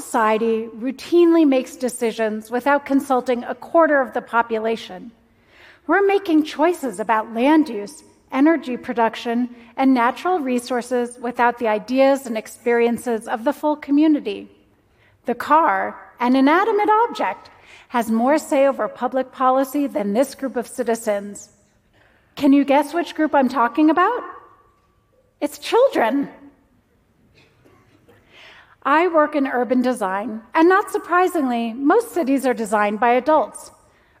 society routinely makes decisions without consulting a quarter of the population. We're making choices about land use, energy production, and natural resources without the ideas and experiences of the full community. The car, an inanimate object, has more say over public policy than this group of citizens. Can you guess which group I'm talking about? It's children. I work in urban design, and not surprisingly, most cities are designed by adults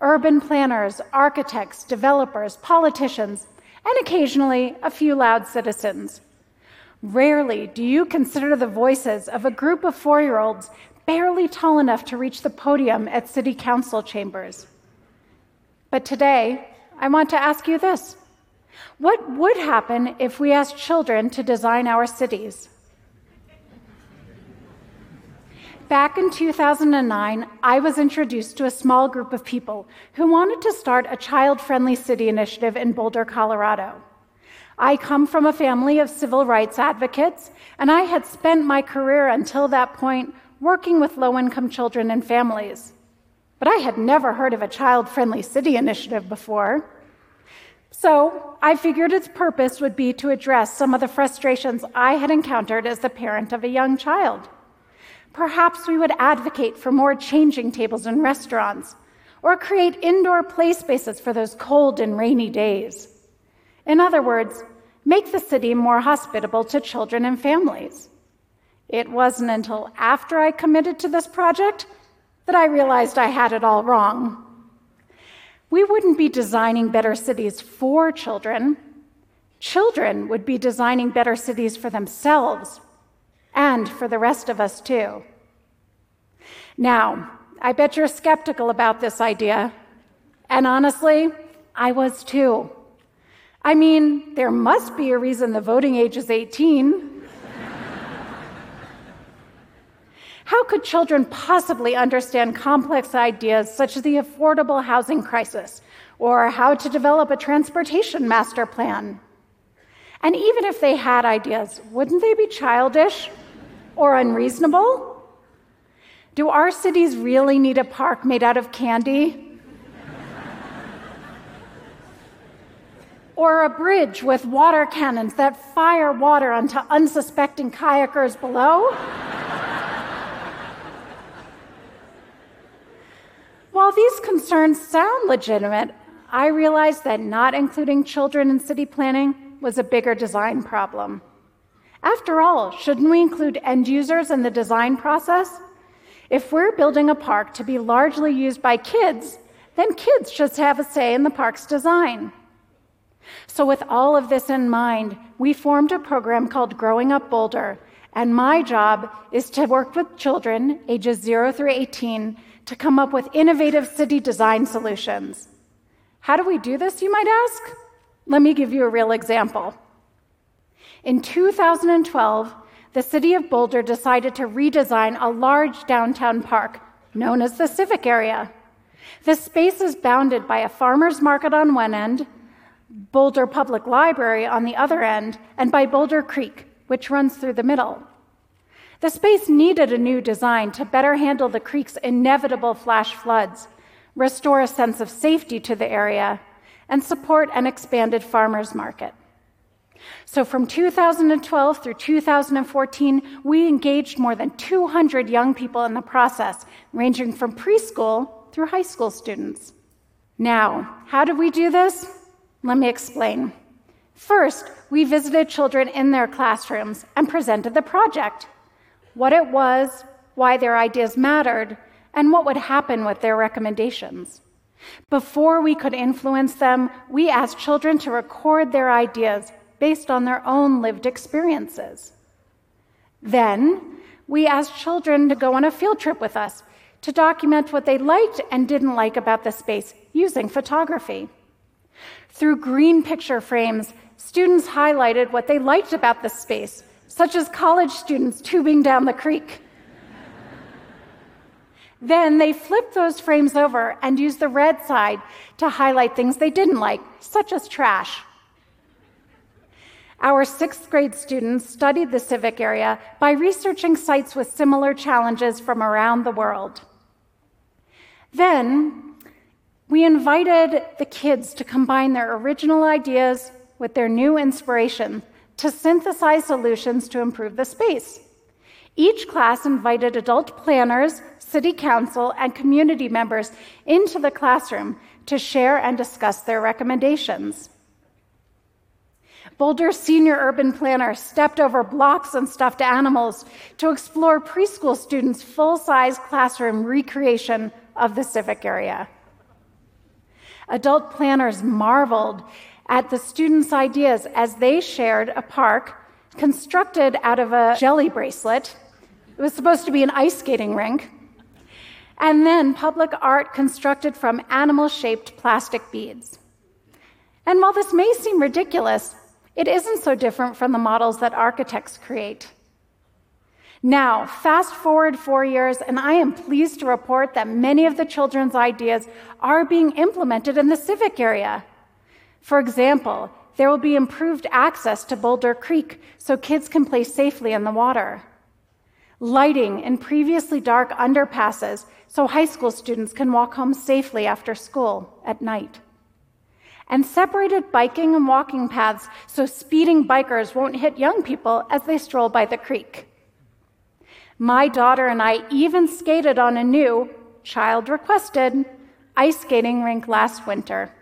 urban planners, architects, developers, politicians, and occasionally a few loud citizens. Rarely do you consider the voices of a group of four year olds barely tall enough to reach the podium at city council chambers. But today, I want to ask you this What would happen if we asked children to design our cities? Back in 2009, I was introduced to a small group of people who wanted to start a child friendly city initiative in Boulder, Colorado. I come from a family of civil rights advocates, and I had spent my career until that point working with low income children and families. But I had never heard of a child friendly city initiative before. So I figured its purpose would be to address some of the frustrations I had encountered as the parent of a young child. Perhaps we would advocate for more changing tables in restaurants or create indoor play spaces for those cold and rainy days. In other words, make the city more hospitable to children and families. It wasn't until after I committed to this project that I realized I had it all wrong. We wouldn't be designing better cities for children. Children would be designing better cities for themselves and for the rest of us too. Now, I bet you're skeptical about this idea, and honestly, I was too. I mean, there must be a reason the voting age is 18. How could children possibly understand complex ideas such as the affordable housing crisis or how to develop a transportation master plan? And even if they had ideas, wouldn't they be childish or unreasonable? Do our cities really need a park made out of candy? or a bridge with water cannons that fire water onto unsuspecting kayakers below? While these concerns sound legitimate, I realized that not including children in city planning was a bigger design problem. After all, shouldn't we include end users in the design process? If we're building a park to be largely used by kids, then kids should have a say in the park's design. So, with all of this in mind, we formed a program called Growing Up Boulder, and my job is to work with children ages 0 through 18 to come up with innovative city design solutions. How do we do this, you might ask? Let me give you a real example. In 2012, the city of Boulder decided to redesign a large downtown park known as the Civic Area. This space is bounded by a farmer's market on one end, Boulder Public Library on the other end, and by Boulder Creek, which runs through the middle. The space needed a new design to better handle the creek's inevitable flash floods, restore a sense of safety to the area, and support an expanded farmers market. So from 2012 through 2014, we engaged more than 200 young people in the process, ranging from preschool through high school students. Now, how did we do this? Let me explain. First, we visited children in their classrooms and presented the project what it was, why their ideas mattered, and what would happen with their recommendations. Before we could influence them, we asked children to record their ideas based on their own lived experiences. Then, we asked children to go on a field trip with us to document what they liked and didn't like about the space using photography. Through green picture frames, students highlighted what they liked about the space, such as college students tubing down the creek. then they flipped those frames over and used the red side to highlight things they didn't like, such as trash. Our sixth grade students studied the civic area by researching sites with similar challenges from around the world. Then, we invited the kids to combine their original ideas with their new inspiration to synthesize solutions to improve the space. Each class invited adult planners, city council, and community members into the classroom to share and discuss their recommendations. Boulder's senior urban planner stepped over blocks and stuffed animals to explore preschool students' full size classroom recreation of the civic area. Adult planners marveled at the students' ideas as they shared a park constructed out of a jelly bracelet. It was supposed to be an ice skating rink. And then public art constructed from animal shaped plastic beads. And while this may seem ridiculous, it isn't so different from the models that architects create. Now, fast forward four years, and I am pleased to report that many of the children's ideas are being implemented in the civic area. For example, there will be improved access to Boulder Creek so kids can play safely in the water. Lighting in previously dark underpasses so high school students can walk home safely after school at night and separated biking and walking paths so speeding bikers won't hit young people as they stroll by the creek. My daughter and I even skated on a new, child requested, ice skating rink last winter.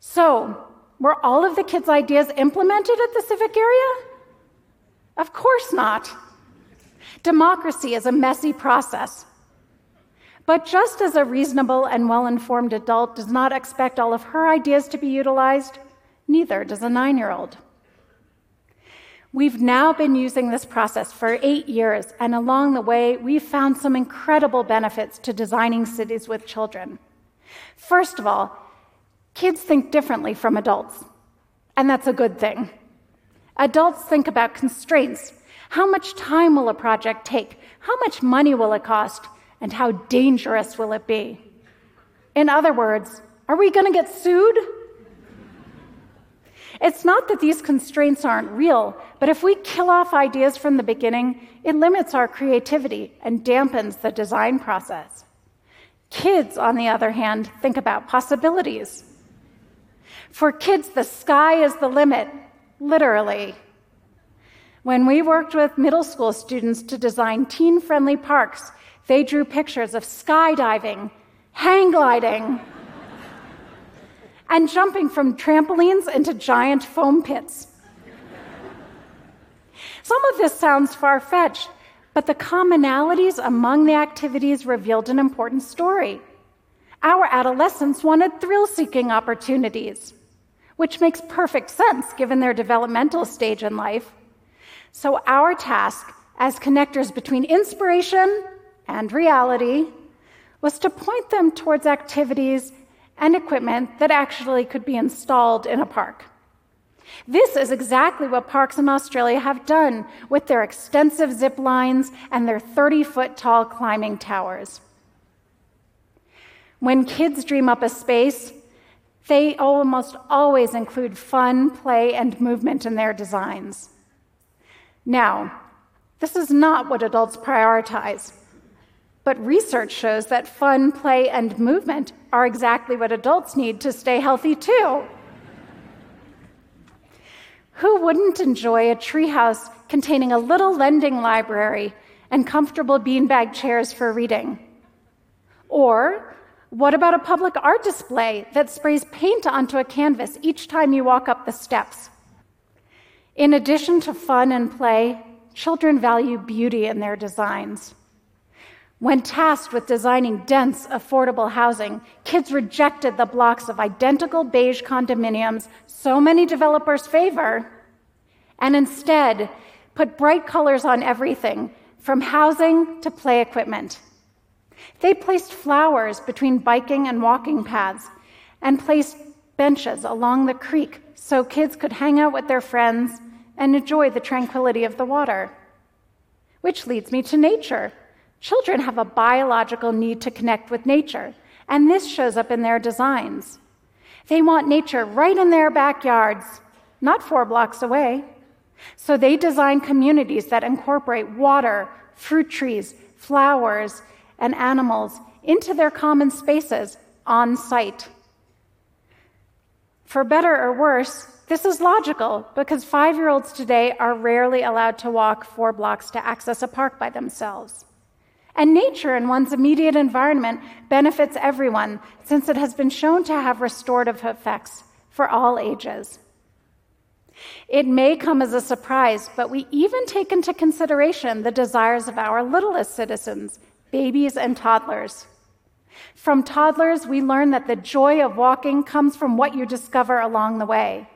So, were all of the kids' ideas implemented at the civic area? Of course not. Democracy is a messy process. But just as a reasonable and well informed adult does not expect all of her ideas to be utilized, neither does a nine year old. We've now been using this process for eight years, and along the way, we've found some incredible benefits to designing cities with children. First of all, kids think differently from adults, and that's a good thing. Adults think about constraints. How much time will a project take? How much money will it cost? And how dangerous will it be? In other words, are we going to get sued? It's not that these constraints aren't real, but if we kill off ideas from the beginning, it limits our creativity and dampens the design process. Kids, on the other hand, think about possibilities. For kids, the sky is the limit, literally. When we worked with middle school students to design teen friendly parks, they drew pictures of skydiving, hang gliding, and jumping from trampolines into giant foam pits. Some of this sounds far fetched, but the commonalities among the activities revealed an important story. Our adolescents wanted thrill seeking opportunities, which makes perfect sense given their developmental stage in life. So, our task as connectors between inspiration and reality was to point them towards activities and equipment that actually could be installed in a park. This is exactly what parks in Australia have done with their extensive zip lines and their 30 foot tall climbing towers. When kids dream up a space, they almost always include fun, play, and movement in their designs. Now, this is not what adults prioritize. But research shows that fun, play, and movement are exactly what adults need to stay healthy too. Who wouldn't enjoy a treehouse containing a little lending library and comfortable beanbag chairs for reading? Or what about a public art display that sprays paint onto a canvas each time you walk up the steps? In addition to fun and play, children value beauty in their designs. When tasked with designing dense, affordable housing, kids rejected the blocks of identical beige condominiums so many developers favor, and instead put bright colors on everything, from housing to play equipment. They placed flowers between biking and walking paths and placed benches along the creek so kids could hang out with their friends and enjoy the tranquility of the water. Which leads me to nature. Children have a biological need to connect with nature, and this shows up in their designs. They want nature right in their backyards, not four blocks away. So they design communities that incorporate water, fruit trees, flowers, and animals into their common spaces on site. For better or worse, this is logical because five year olds today are rarely allowed to walk four blocks to access a park by themselves. And nature in one's immediate environment benefits everyone since it has been shown to have restorative effects for all ages. It may come as a surprise, but we even take into consideration the desires of our littlest citizens, babies and toddlers. From toddlers, we learn that the joy of walking comes from what you discover along the way.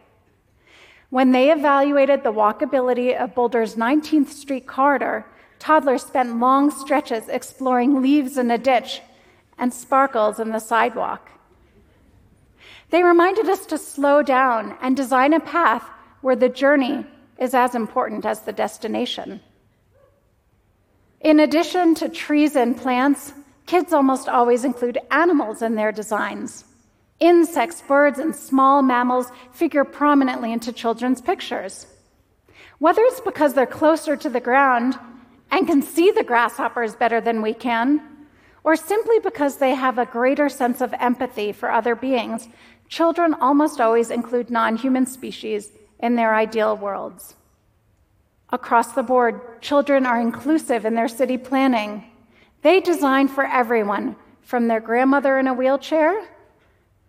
When they evaluated the walkability of Boulder's 19th Street corridor, toddlers spent long stretches exploring leaves in a ditch and sparkles in the sidewalk. They reminded us to slow down and design a path where the journey is as important as the destination. In addition to trees and plants, kids almost always include animals in their designs. Insects, birds, and small mammals figure prominently into children's pictures. Whether it's because they're closer to the ground and can see the grasshoppers better than we can, or simply because they have a greater sense of empathy for other beings, children almost always include non human species in their ideal worlds. Across the board, children are inclusive in their city planning. They design for everyone, from their grandmother in a wheelchair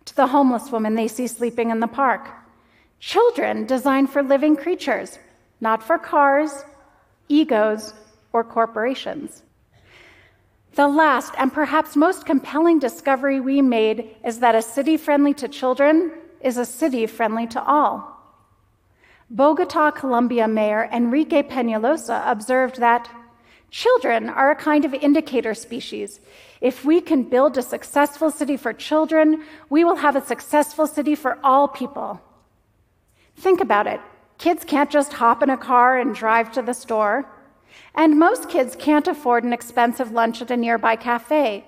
to the homeless woman they see sleeping in the park. Children design for living creatures, not for cars, egos, or corporations. The last and perhaps most compelling discovery we made is that a city friendly to children is a city friendly to all. Bogota, Colombia Mayor Enrique Peñalosa observed that children are a kind of indicator species. If we can build a successful city for children, we will have a successful city for all people. Think about it. Kids can't just hop in a car and drive to the store. And most kids can't afford an expensive lunch at a nearby cafe.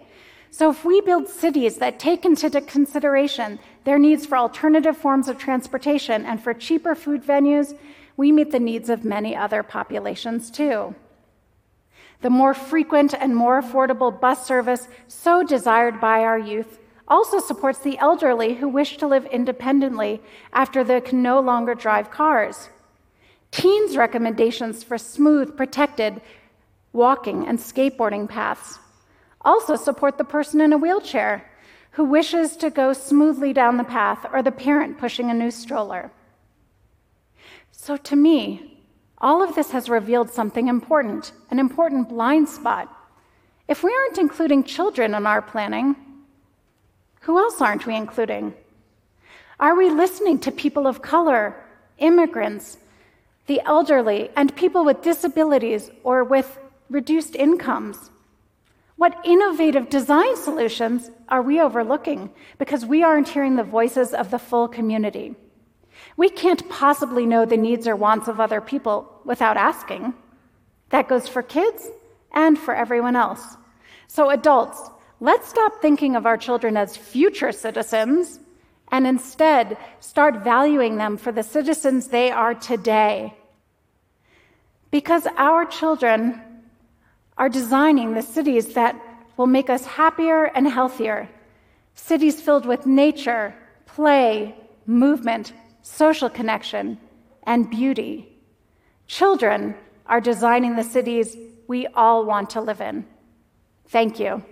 So, if we build cities that take into consideration their needs for alternative forms of transportation and for cheaper food venues, we meet the needs of many other populations too. The more frequent and more affordable bus service, so desired by our youth, also supports the elderly who wish to live independently after they can no longer drive cars. Teens' recommendations for smooth, protected walking and skateboarding paths also support the person in a wheelchair who wishes to go smoothly down the path or the parent pushing a new stroller. So, to me, all of this has revealed something important, an important blind spot. If we aren't including children in our planning, who else aren't we including? Are we listening to people of color, immigrants, the elderly, and people with disabilities or with reduced incomes. What innovative design solutions are we overlooking because we aren't hearing the voices of the full community? We can't possibly know the needs or wants of other people without asking. That goes for kids and for everyone else. So, adults, let's stop thinking of our children as future citizens and instead start valuing them for the citizens they are today. Because our children are designing the cities that will make us happier and healthier. Cities filled with nature, play, movement, social connection, and beauty. Children are designing the cities we all want to live in. Thank you.